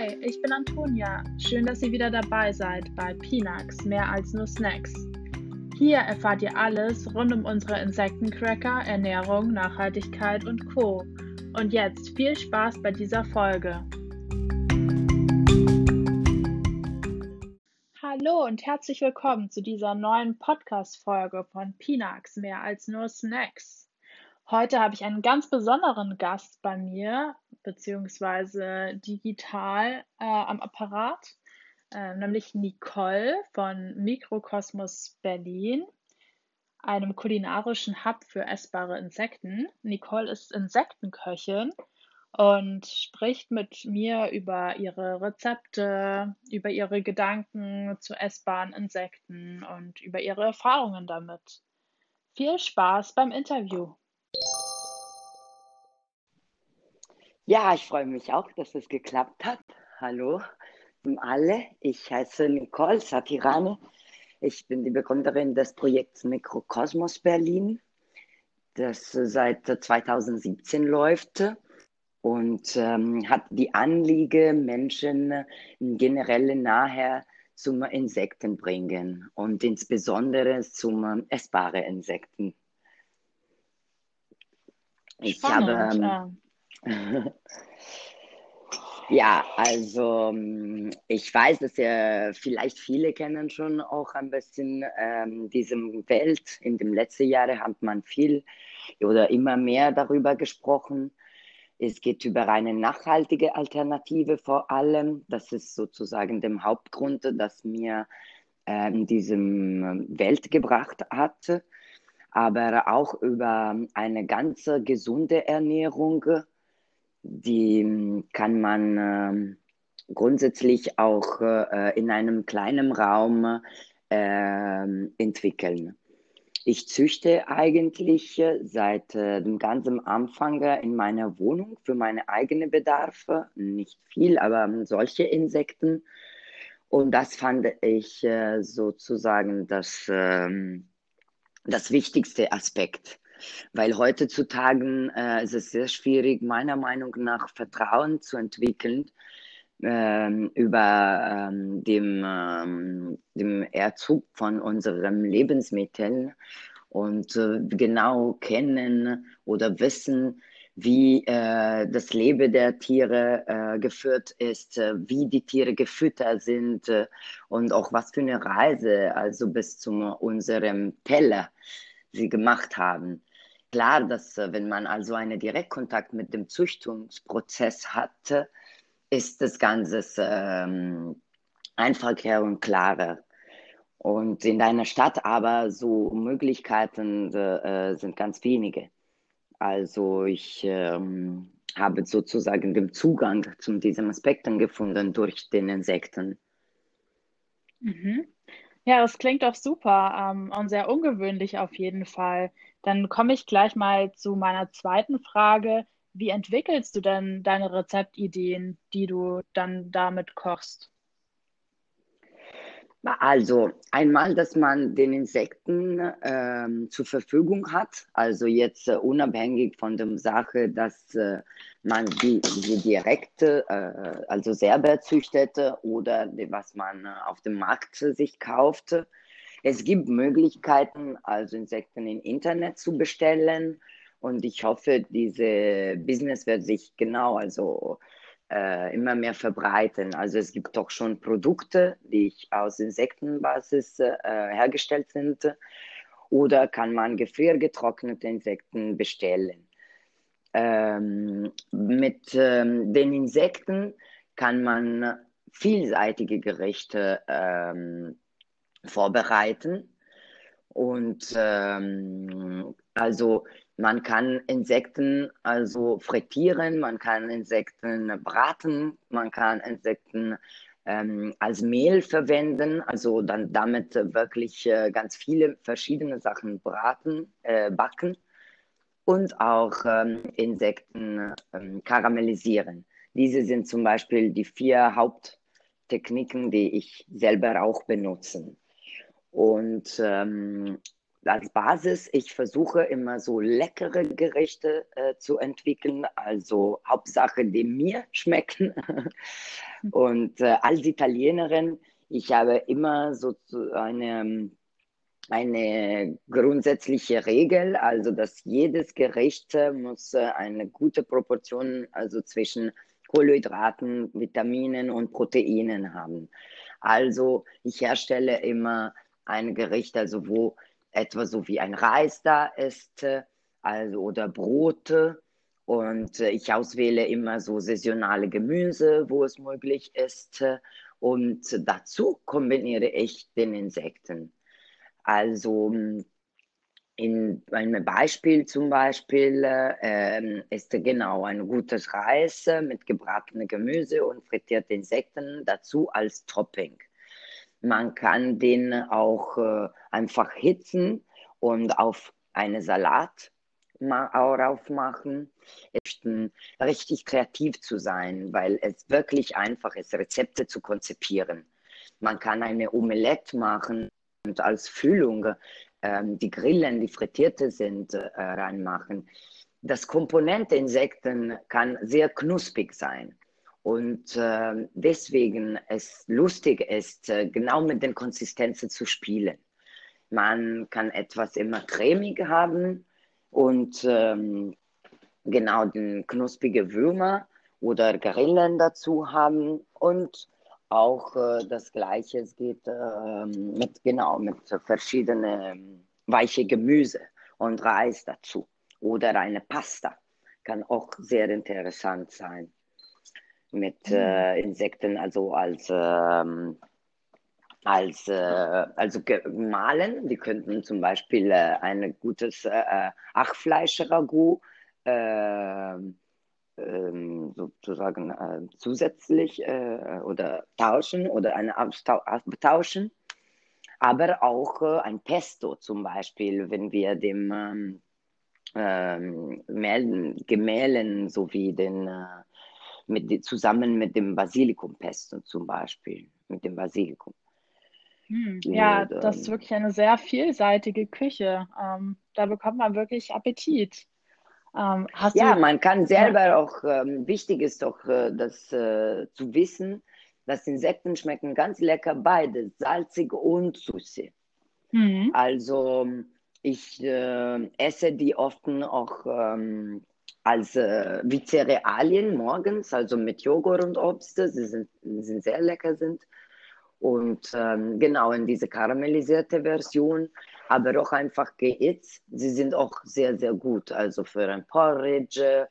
Hi, ich bin Antonia. Schön, dass ihr wieder dabei seid bei Pinax, mehr als nur Snacks. Hier erfahrt ihr alles rund um unsere Insektencracker, Ernährung, Nachhaltigkeit und Co. Und jetzt viel Spaß bei dieser Folge. Hallo und herzlich willkommen zu dieser neuen Podcast-Folge von Pinax, mehr als nur Snacks. Heute habe ich einen ganz besonderen Gast bei mir, beziehungsweise digital äh, am Apparat, äh, nämlich Nicole von Mikrokosmos Berlin, einem kulinarischen Hub für essbare Insekten. Nicole ist Insektenköchin und spricht mit mir über ihre Rezepte, über ihre Gedanken zu essbaren Insekten und über ihre Erfahrungen damit. Viel Spaß beim Interview! Ja, ich freue mich auch, dass es geklappt hat. Hallo alle. Ich heiße Nicole Satirane. Ich bin die Begründerin des Projekts Mikrokosmos Berlin, das seit 2017 läuft und ähm, hat die Anliege, Menschen generell nachher zum Insekten bringen und insbesondere zum essbaren Insekten. Ich Spannend, habe ähm, Ja, also mm, ich weiß, dass ja vielleicht viele kennen schon auch ein bisschen ähm, diesem Welt. In den letzten Jahren hat man viel oder immer mehr darüber gesprochen. Es geht über eine nachhaltige Alternative vor allem. Das ist sozusagen der Hauptgrund, das mir äh, in diesem Welt gebracht hat. Aber auch über eine ganz gesunde Ernährung die hm, kann man äh, grundsätzlich auch äh, in einem kleinen Raum äh, entwickeln. Ich züchte eigentlich äh, seit äh, dem ganzen Anfang in meiner Wohnung für meine eigenen Bedarfe, nicht viel, aber solche Insekten. Und das fand ich äh, sozusagen das, ähm, das wichtigste Aspekt weil heutzutage äh, ist es sehr schwierig, meiner Meinung nach Vertrauen zu entwickeln ähm, über ähm, dem, ähm, dem Erzug von unseren Lebensmitteln und äh, genau kennen oder wissen, wie äh, das Leben der Tiere äh, geführt ist, äh, wie die Tiere gefüttert sind äh, und auch was für eine Reise, also bis zu unserem Teller sie gemacht haben klar, dass äh, wenn man also einen Direktkontakt mit dem Züchtungsprozess hat, ist das Ganze ähm, einfacher und klarer. Und in deiner Stadt aber so Möglichkeiten äh, sind ganz wenige. Also ich ähm, habe sozusagen den Zugang zu diesen Aspekten gefunden durch den Insekten. Mhm. Ja, das klingt doch super ähm, und sehr ungewöhnlich auf jeden Fall. Dann komme ich gleich mal zu meiner zweiten Frage. Wie entwickelst du denn deine Rezeptideen, die du dann damit kochst? Also einmal, dass man den Insekten ähm, zur Verfügung hat, also jetzt äh, unabhängig von der Sache, dass äh, man die, die direkt, äh, also selber züchtet oder die, was man auf dem Markt sich kauft. Es gibt Möglichkeiten, also Insekten im Internet zu bestellen und ich hoffe, diese Business wird sich genau, also äh, immer mehr verbreiten. Also es gibt doch schon Produkte, die aus Insektenbasis äh, hergestellt sind oder kann man gefriergetrocknete Insekten bestellen. Ähm, mit ähm, den Insekten kann man vielseitige Gerichte ähm, vorbereiten und ähm, also man kann Insekten also frittieren, man kann Insekten braten, man kann Insekten ähm, als Mehl verwenden, also dann damit wirklich äh, ganz viele verschiedene Sachen braten, äh, backen und auch ähm, Insekten ähm, karamellisieren. Diese sind zum Beispiel die vier Haupttechniken, die ich selber auch benutze. Und ähm, als Basis, ich versuche immer so leckere Gerichte äh, zu entwickeln, also Hauptsache, die mir schmecken. Und äh, als Italienerin, ich habe immer so eine, eine grundsätzliche Regel, also dass jedes Gericht äh, muss äh, eine gute Proportion also zwischen Kohlenhydraten, Vitaminen und Proteinen haben. Also ich herstelle immer ein Gericht, also wo etwa so wie ein Reis da ist, also oder Brote. Und ich auswähle immer so saisonale Gemüse, wo es möglich ist. Und dazu kombiniere ich den Insekten. Also in einem Beispiel zum Beispiel äh, ist genau ein gutes Reis mit gebratenem Gemüse und frittierten Insekten dazu als Topping. Man kann den auch äh, einfach hitzen und auf eine Salat aufmachen. Es ist richtig kreativ zu sein, weil es wirklich einfach ist, Rezepte zu konzipieren. Man kann eine Omelette machen und als Füllung ähm, die Grillen, die frittierte sind, äh, reinmachen. Das Komponente Insekten kann sehr knusprig sein. Und äh, deswegen es lustig ist, äh, genau mit den Konsistenzen zu spielen. Man kann etwas immer cremig haben und ähm, genau den knusprige Würmer oder Grillen dazu haben und auch äh, das Gleiche. Geht äh, mit genau mit verschiedenen ähm, weiche Gemüse und Reis dazu oder eine Pasta kann auch sehr interessant sein mit mhm. äh, Insekten, also als, ähm, als äh, also gemahlen. Die könnten zum Beispiel äh, ein gutes äh, Achfleisch-Ragout ähm, ähm, sozusagen äh, zusätzlich äh, oder tauschen oder eine austauschen. Aber auch ein Pesto zum Beispiel, wenn wir dem ähm, ähm, Gemälden sowie den mit, zusammen mit dem Basilikumpesto zum Beispiel, mit dem Basilikum. Hm, ja, Und, das ist ähm, wirklich eine sehr vielseitige Küche. Ähm, da bekommt man wirklich Appetit. Ähm, ja, du, man kann selber auch, ähm, wichtig ist doch, äh, das äh, zu wissen, dass Insekten schmecken ganz lecker beide, salzig und süße. Mhm. Also ich äh, esse die oft auch ähm, als äh, wie Cerealien morgens, also mit Joghurt und Obst. Sie sind, sind sehr lecker sind. Und ähm, genau in diese karamellisierte Version, aber auch einfach gehitzt. Sie sind auch sehr, sehr gut. Also für ein Porridge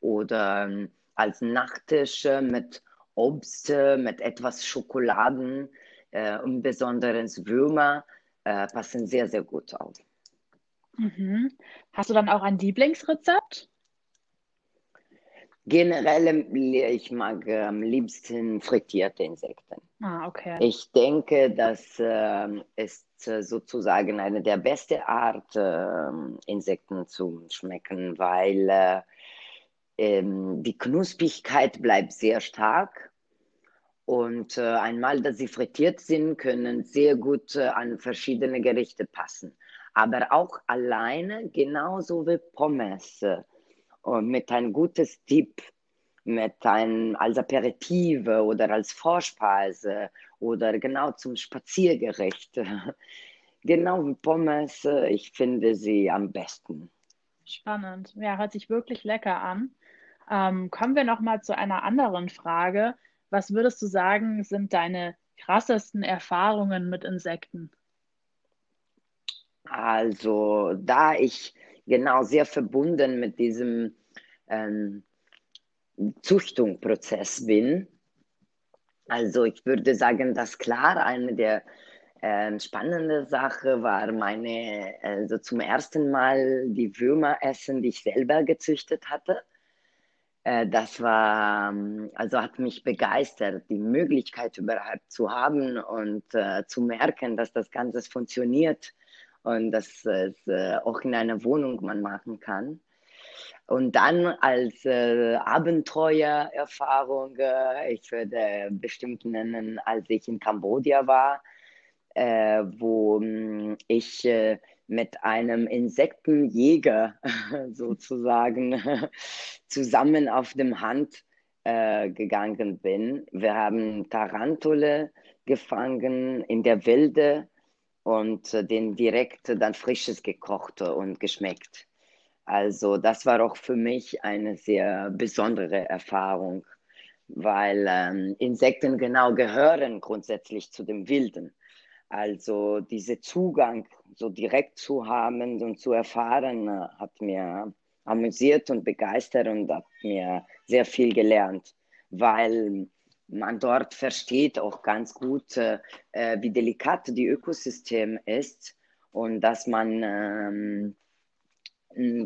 oder ähm, als Nachtisch mit Obst, mit etwas Schokoladen äh, und besonders Würmer äh, passen sehr, sehr gut auf. Mhm. Hast du dann auch ein Lieblingsrezept? Generell, ich mag am liebsten frittierte Insekten. Ah, okay. Ich denke, das äh, ist äh, sozusagen eine der besten Art, äh, Insekten zu schmecken, weil äh, ähm, die Knusprigkeit bleibt sehr stark. Und äh, einmal, dass sie frittiert sind, können sehr gut äh, an verschiedene Gerichte passen. Aber auch alleine, genauso wie Pommes und mit einem gutes Tipp, mit einem als Aperitive oder als Vorspeise oder genau zum Spaziergericht. genau wie Pommes, ich finde sie am besten. Spannend. Ja, hört sich wirklich lecker an. Ähm, kommen wir noch mal zu einer anderen Frage. Was würdest du sagen, sind deine krassesten Erfahrungen mit Insekten? Also, da ich genau sehr verbunden mit diesem ähm, Züchtungsprozess bin. Also ich würde sagen, dass klar eine der äh, spannenden Sachen war meine, also zum ersten Mal die Würmer essen, die ich selber gezüchtet hatte. Äh, das war, ähm, also hat mich begeistert, die Möglichkeit überhaupt zu haben und äh, zu merken, dass das Ganze funktioniert und dass es äh, auch in einer Wohnung man machen kann. Und dann als äh, Abenteuererfahrung, äh, ich würde bestimmt nennen, als ich in Kambodscha war, äh, wo hm, ich äh, mit einem Insektenjäger sozusagen zusammen auf dem Hand äh, gegangen bin. Wir haben Tarantule gefangen in der Wilde und äh, den direkt dann frisches gekocht und geschmeckt. Also das war auch für mich eine sehr besondere Erfahrung, weil ähm, Insekten genau gehören grundsätzlich zu dem Wilden. Also dieser Zugang so direkt zu haben und zu erfahren, äh, hat mir amüsiert und begeistert und hat mir sehr viel gelernt, weil man dort versteht auch ganz gut, äh, äh wie delikat die Ökosystem ist und dass man ähm,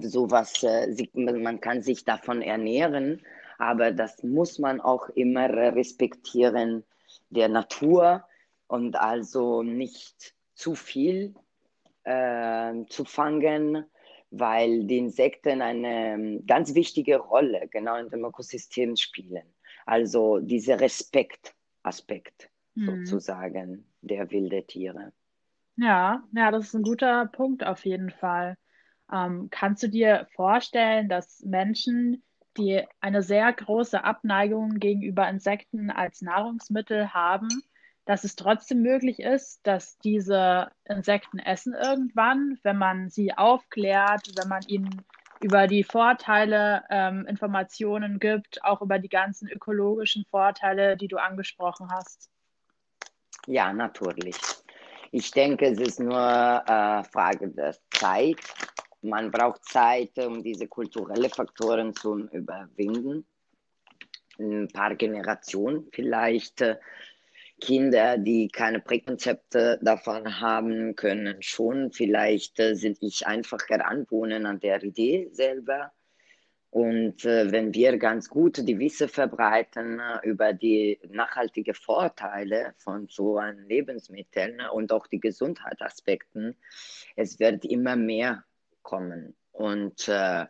sowas, äh, man kann sich davon ernähren, aber das muss man auch immer respektieren der Natur und also nicht zu viel äh, zu fangen, weil die Insekten eine ähm, ganz wichtige Rolle genau in dem Ökosystem spielen. Also dieser Respektaspekt mhm. sozusagen der wilden Tiere. Ja, ja, das ist ein guter Punkt auf jeden Fall. Ähm, kannst du dir vorstellen, dass Menschen, die eine sehr große Abneigung gegenüber Insekten als Nahrungsmittel haben, dass es trotzdem möglich ist, dass diese Insekten essen irgendwann, wenn man sie aufklärt, wenn man ihnen über die Vorteile ähm, Informationen gibt, auch über die ganzen ökologischen Vorteile, die du angesprochen hast? Ja, natürlich. Ich denke, es ist nur äh, Frage der Zeit. Man braucht Zeit, um diese kulturellen Faktoren zu überwinden. Ein paar Generationen vielleicht. Äh, Kinder, die keine Präkonzepte davon haben, können schon. Vielleicht äh, sind ich einfach heranwohnen an der Idee selber. Und äh, wenn wir ganz gut die Wissen verbreiten äh, über die nachhaltigen Vorteile von so einem Lebensmittel und auch die Gesundheitsaspekten, es wird immer mehr kommen. Und äh,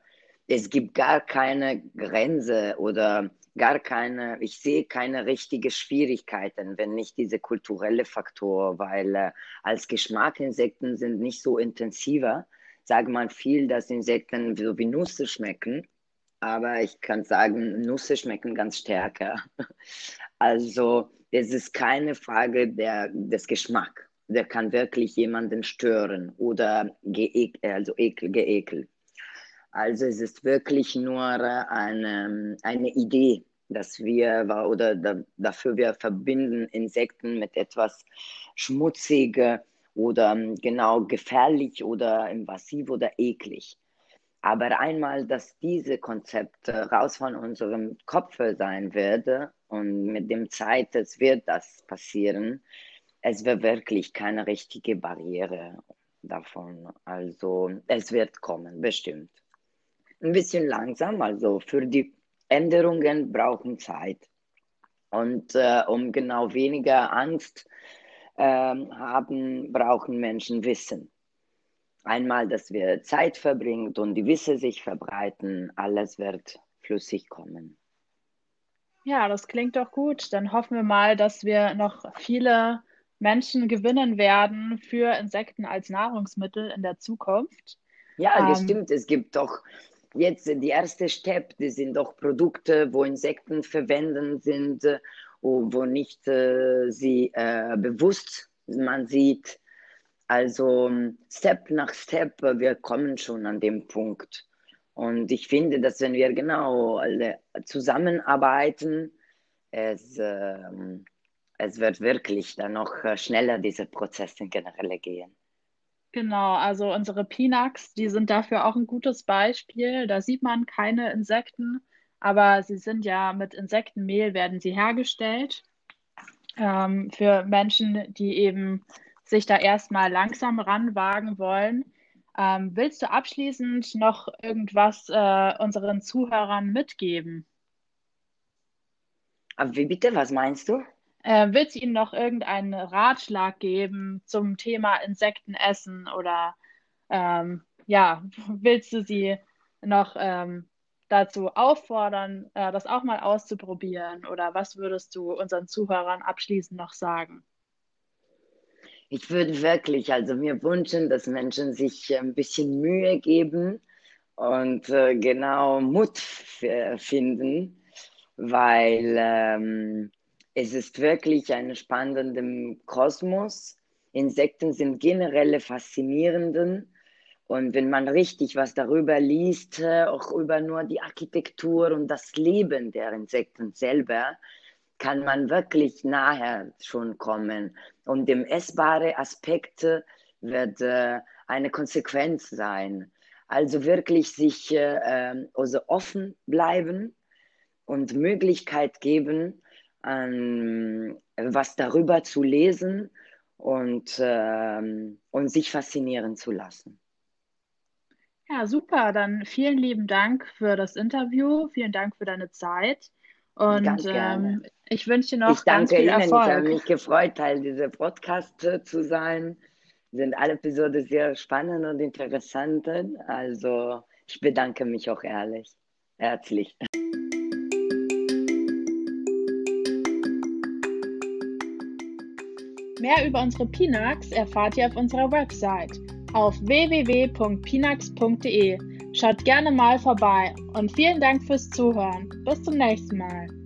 es gibt gar keine Grenze oder gar keine, ich sehe keine richtige Schwierigkeiten, wenn nicht diese kulturelle Faktor, weil äh, als Geschmackinsekten sind nicht so intensiver. Sagt man viel, dass Insekten so wie Nüsse schmecken, aber ich kann sagen, Nüsse schmecken ganz stärker. Also es ist keine Frage der, des Geschmacks. Der kann wirklich jemanden stören oder geek, also ekel, geekelt. Also es ist wirklich nur eine, eine Idee, dass wir oder da, dafür wir verbinden Insekten mit etwas schmutzig oder ähm, genau gefährlich oder invasiv oder eklig. Aber einmal, dass diese Konzepte raus von unserem Kopf sein werden und mit dem Zeit, es wird das passieren, es wird wirklich keine richtige Barriere davon. Also es wird kommen, bestimmt. Ein bisschen langsam, also für die Änderungen brauchen Zeit. Und äh, um genau weniger Angst äh, haben, brauchen Menschen Wissen. Einmal, dass wir Zeit verbringt und die Wissen sich verbreiten, alles wird flüssig kommen. Ja, das klingt doch gut. Dann hoffen wir mal, dass wir noch viele Menschen gewinnen werden für Insekten als Nahrungsmittel in der Zukunft. Ja, das ähm, stimmt. Es gibt doch jetzt die erste Step, das sind doch Produkte, wo Insekten verwenden sind, äh, wo nicht äh, sie äh, bewusst man sieht. Also Step nach Step, wir kommen schon an dem Punkt. Und ich finde, dass wenn wir genau alle zusammenarbeiten, es, äh, es wird wirklich dann noch äh, schneller diese Prozesse generell gehen. Genau, also unsere Pinax, die sind dafür auch ein gutes Beispiel. Da sieht man keine Insekten, aber sie sind ja mit Insektenmehl werden sie hergestellt. Ähm, für Menschen, die eben sich da erstmal langsam ranwagen wollen. Ähm, willst du abschließend noch irgendwas äh, unseren Zuhörern mitgeben? Wie bitte, was meinst du? Äh, willst du ihnen noch irgendeinen Ratschlag geben zum Thema Insektenessen oder ähm, ja, willst du sie noch ähm, dazu auffordern, äh, das auch mal auszuprobieren oder was würdest du unseren Zuhörern abschließend noch sagen? Ich würde wirklich, also mir wünschen, dass Menschen sich ein bisschen Mühe geben und äh, genau Mut finden, weil ähm, es ist wirklich ein spannender Kosmos. Insekten sind generell faszinierenden. Und wenn man richtig was darüber liest, äh, auch über nur die Architektur und das Leben der Insekten selber, kann man wirklich nachher schon kommen. Und dem essbare Aspekt wird äh, eine Konsequenz sein. Also wirklich sich äh, ähm, also offen bleiben und Möglichkeit geben, ähm, was darüber zu lesen und, ähm, und sich faszinieren zu lassen. Ja, super. Dann vielen lieben Dank für das Interview. Vielen Dank für deine Zeit. Und Ganz gerne. ähm, ich wünsche dir noch Ich ganz danke viel Ihnen. Ich habe Erfolg. mich gefreut, Teil dieser Podcast äh, zu sein. Sind alle Episoden sehr spannend und interessant. Also ich bedanke mich auch ehrlich, herzlich. Mehr über unsere Pinax erfahrt ihr auf unserer Website auf www.pinax.de. Schaut gerne mal vorbei und vielen Dank fürs Zuhören. Bis zum nächsten Mal.